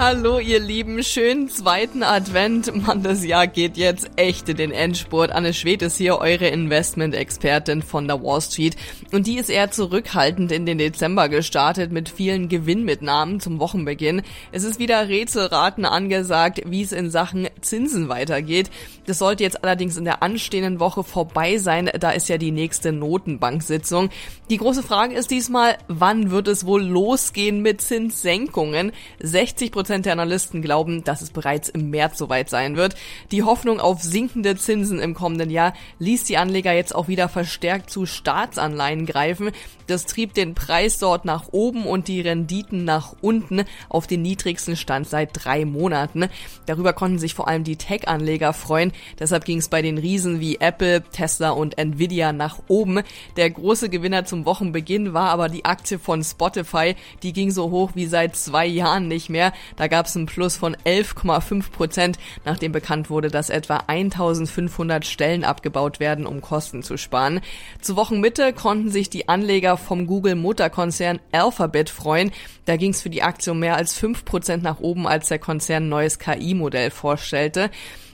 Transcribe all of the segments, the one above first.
Hallo ihr Lieben, schönen zweiten Advent. Mann, das Jahr geht jetzt echt in den Endspurt. Anne Schwed ist hier eure Investment-Expertin von der Wall Street. Und die ist eher zurückhaltend in den Dezember gestartet mit vielen Gewinnmitnahmen zum Wochenbeginn. Es ist wieder Rätselraten angesagt, wie es in Sachen Zinsen weitergeht. Das sollte jetzt allerdings in der anstehenden Woche vorbei sein. Da ist ja die nächste Notenbank-Sitzung. Die große Frage ist diesmal, wann wird es wohl losgehen mit Zinssenkungen? 60 Prozent der Analysten glauben, dass es bereits im März soweit sein wird. Die Hoffnung auf sinkende Zinsen im kommenden Jahr ließ die Anleger jetzt auch wieder verstärkt zu Staatsanleihen greifen. Das trieb den Preis dort nach oben und die Renditen nach unten auf den niedrigsten Stand seit drei Monaten. Darüber konnten sich vor allem die Tech-Anleger freuen. Deshalb ging es bei den Riesen wie Apple, Tesla und Nvidia nach oben. Der große Gewinner zum Wochenbeginn war aber die Aktie von Spotify. Die ging so hoch wie seit zwei Jahren nicht mehr. Da gab es einen Plus von 11,5 Prozent, nachdem bekannt wurde, dass etwa 1500 Stellen abgebaut werden, um Kosten zu sparen. Zur Wochenmitte konnten sich die Anleger vom Google-Mutterkonzern Alphabet freuen. Da ging es für die Aktie um mehr als 5 Prozent nach oben, als der Konzern neues KI-Modell vorstellte.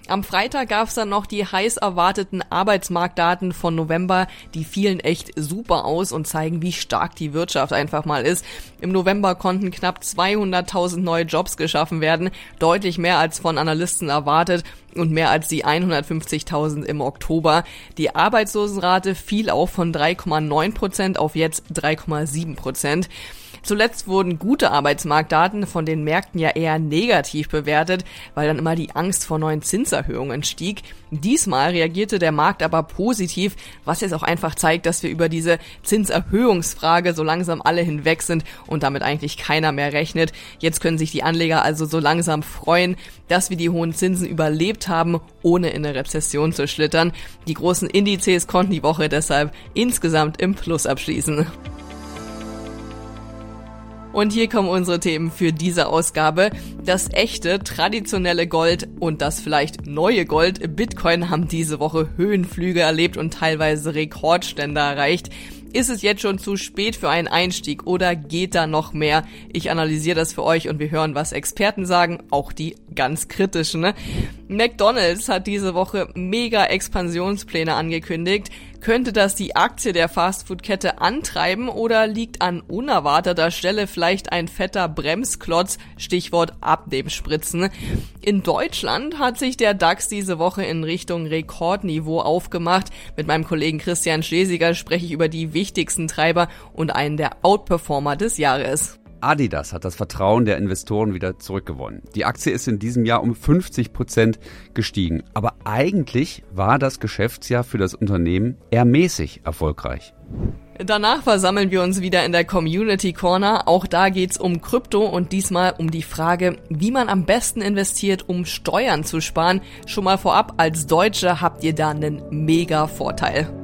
Am Freitag gab es dann noch die heiß erwarteten Arbeitsmarktdaten von November. Die fielen echt super aus und zeigen, wie stark die Wirtschaft einfach mal ist. Im November konnten knapp 200.000 neue Jobs geschaffen werden, deutlich mehr als von Analysten erwartet und mehr als die 150.000 im Oktober. Die Arbeitslosenrate fiel auch von 3,9 Prozent auf jetzt 3,7 Prozent. Zuletzt wurden gute Arbeitsmarktdaten von den Märkten ja eher negativ bewertet, weil dann immer die Angst vor neuen Zinserhöhungen stieg. Diesmal reagierte der Markt aber positiv, was jetzt auch einfach zeigt, dass wir über diese Zinserhöhungsfrage so langsam alle hinweg sind und damit eigentlich keiner mehr rechnet. Jetzt können sich die Anleger also so langsam freuen, dass wir die hohen Zinsen überlebt haben, ohne in eine Rezession zu schlittern. Die großen Indizes konnten die Woche deshalb insgesamt im Plus abschließen. Und hier kommen unsere Themen für diese Ausgabe. Das echte, traditionelle Gold und das vielleicht neue Gold, Bitcoin, haben diese Woche Höhenflüge erlebt und teilweise Rekordstände erreicht. Ist es jetzt schon zu spät für einen Einstieg oder geht da noch mehr? Ich analysiere das für euch und wir hören, was Experten sagen, auch die ganz kritischen. Ne? McDonald's hat diese Woche mega Expansionspläne angekündigt. Könnte das die Aktie der Fastfood-Kette antreiben oder liegt an unerwarteter Stelle vielleicht ein fetter Bremsklotz, Stichwort Abnehmspritzen? In Deutschland hat sich der DAX diese Woche in Richtung Rekordniveau aufgemacht. Mit meinem Kollegen Christian Schlesiger spreche ich über die wichtigsten Treiber und einen der Outperformer des Jahres. Adidas hat das Vertrauen der Investoren wieder zurückgewonnen. Die Aktie ist in diesem Jahr um 50 Prozent gestiegen. Aber eigentlich war das Geschäftsjahr für das Unternehmen eher mäßig erfolgreich. Danach versammeln wir uns wieder in der Community Corner. Auch da geht's um Krypto und diesmal um die Frage, wie man am besten investiert, um Steuern zu sparen. Schon mal vorab, als Deutsche habt ihr da einen mega Vorteil.